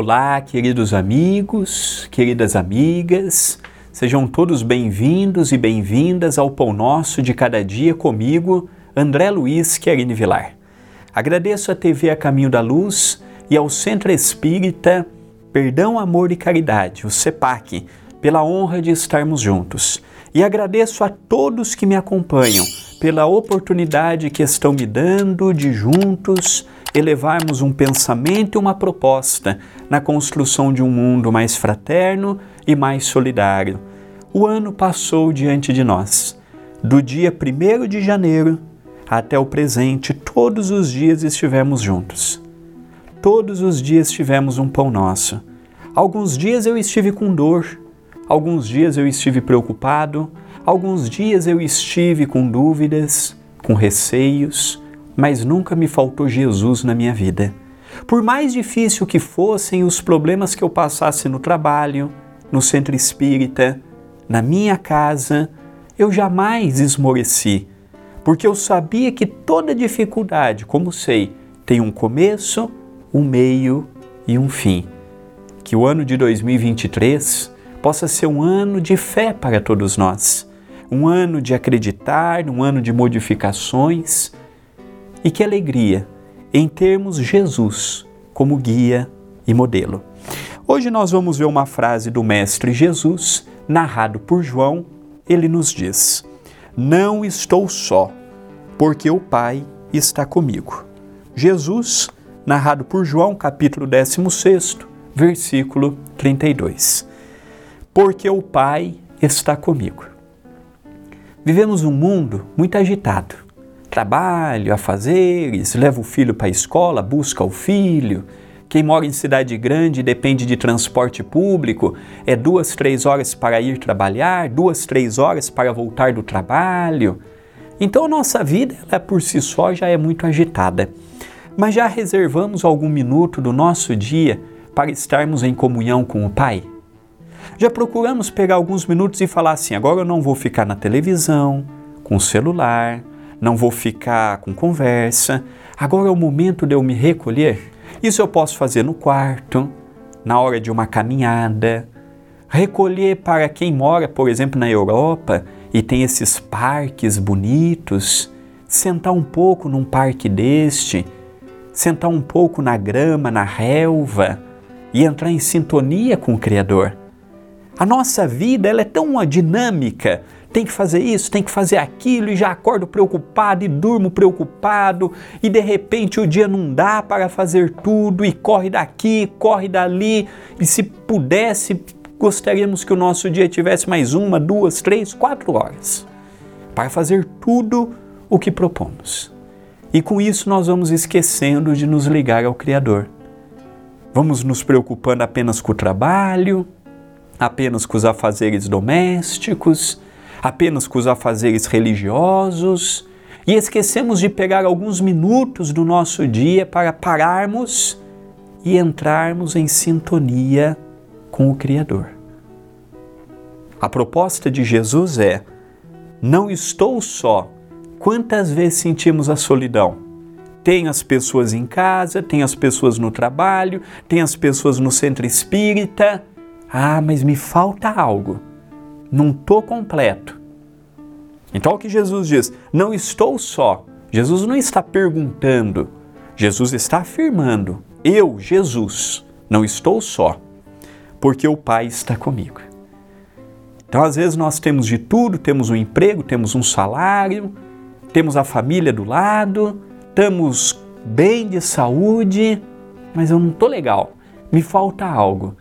Olá, queridos amigos, queridas amigas, sejam todos bem-vindos e bem-vindas ao Pão Nosso de Cada Dia comigo, André Luiz Querine Vilar. Agradeço à TV A Caminho da Luz e ao Centro Espírita Perdão, Amor e Caridade, o CEPAC, pela honra de estarmos juntos. E agradeço a todos que me acompanham pela oportunidade que estão me dando de juntos elevarmos um pensamento e uma proposta na construção de um mundo mais fraterno e mais solidário. O ano passou diante de nós. Do dia 1 de janeiro até o presente, todos os dias estivemos juntos. Todos os dias tivemos um pão nosso. Alguns dias eu estive com dor, alguns dias eu estive preocupado, alguns dias eu estive com dúvidas, com receios mas nunca me faltou Jesus na minha vida. Por mais difícil que fossem os problemas que eu passasse no trabalho, no centro espírita, na minha casa, eu jamais esmoreci, porque eu sabia que toda dificuldade, como sei, tem um começo, um meio e um fim. Que o ano de 2023 possa ser um ano de fé para todos nós, um ano de acreditar, um ano de modificações e que alegria em termos Jesus como guia e modelo. Hoje nós vamos ver uma frase do Mestre Jesus, narrado por João. Ele nos diz: Não estou só, porque o Pai está comigo. Jesus, narrado por João, capítulo 16, versículo 32. Porque o Pai está comigo. Vivemos um mundo muito agitado trabalho, afazeres, leva o filho para a escola, busca o filho. Quem mora em cidade grande depende de transporte público, é duas, três horas para ir trabalhar, duas, três horas para voltar do trabalho. Então a nossa vida, ela por si só já é muito agitada. Mas já reservamos algum minuto do nosso dia para estarmos em comunhão com o Pai? Já procuramos pegar alguns minutos e falar assim: agora eu não vou ficar na televisão, com o celular, não vou ficar com conversa. Agora é o momento de eu me recolher. Isso eu posso fazer no quarto, na hora de uma caminhada. Recolher para quem mora, por exemplo, na Europa e tem esses parques bonitos, sentar um pouco num parque deste, sentar um pouco na grama, na relva e entrar em sintonia com o Criador. A nossa vida ela é tão dinâmica, tem que fazer isso, tem que fazer aquilo, e já acordo preocupado e durmo preocupado, e de repente o dia não dá para fazer tudo, e corre daqui, corre dali, e se pudesse, gostaríamos que o nosso dia tivesse mais uma, duas, três, quatro horas para fazer tudo o que propomos. E com isso nós vamos esquecendo de nos ligar ao Criador. Vamos nos preocupando apenas com o trabalho, apenas com os afazeres domésticos, apenas com os afazeres religiosos e esquecemos de pegar alguns minutos do nosso dia para pararmos e entrarmos em sintonia com o Criador. A proposta de Jesus é: não estou só. Quantas vezes sentimos a solidão? Tem as pessoas em casa, tem as pessoas no trabalho, tem as pessoas no centro espírita. Ah, mas me falta algo não estou completo. Então, o que Jesus diz? Não estou só. Jesus não está perguntando, Jesus está afirmando: eu, Jesus, não estou só, porque o Pai está comigo. Então, às vezes, nós temos de tudo: temos um emprego, temos um salário, temos a família do lado, estamos bem de saúde, mas eu não estou legal, me falta algo.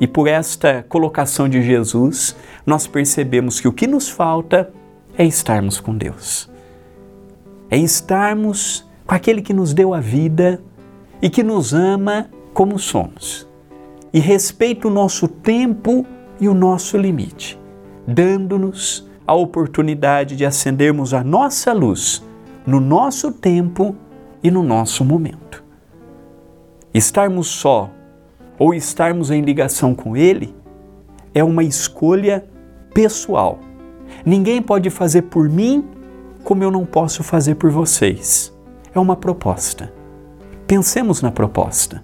E por esta colocação de Jesus, nós percebemos que o que nos falta é estarmos com Deus. É estarmos com aquele que nos deu a vida e que nos ama como somos. E respeita o nosso tempo e o nosso limite, dando-nos a oportunidade de acendermos a nossa luz no nosso tempo e no nosso momento. Estarmos só ou estarmos em ligação com Ele é uma escolha pessoal. Ninguém pode fazer por mim como eu não posso fazer por vocês. É uma proposta. Pensemos na proposta.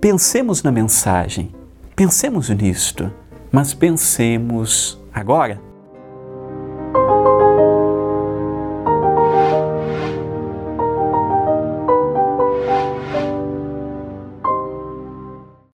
pensemos na mensagem, pensemos nisto, mas pensemos agora.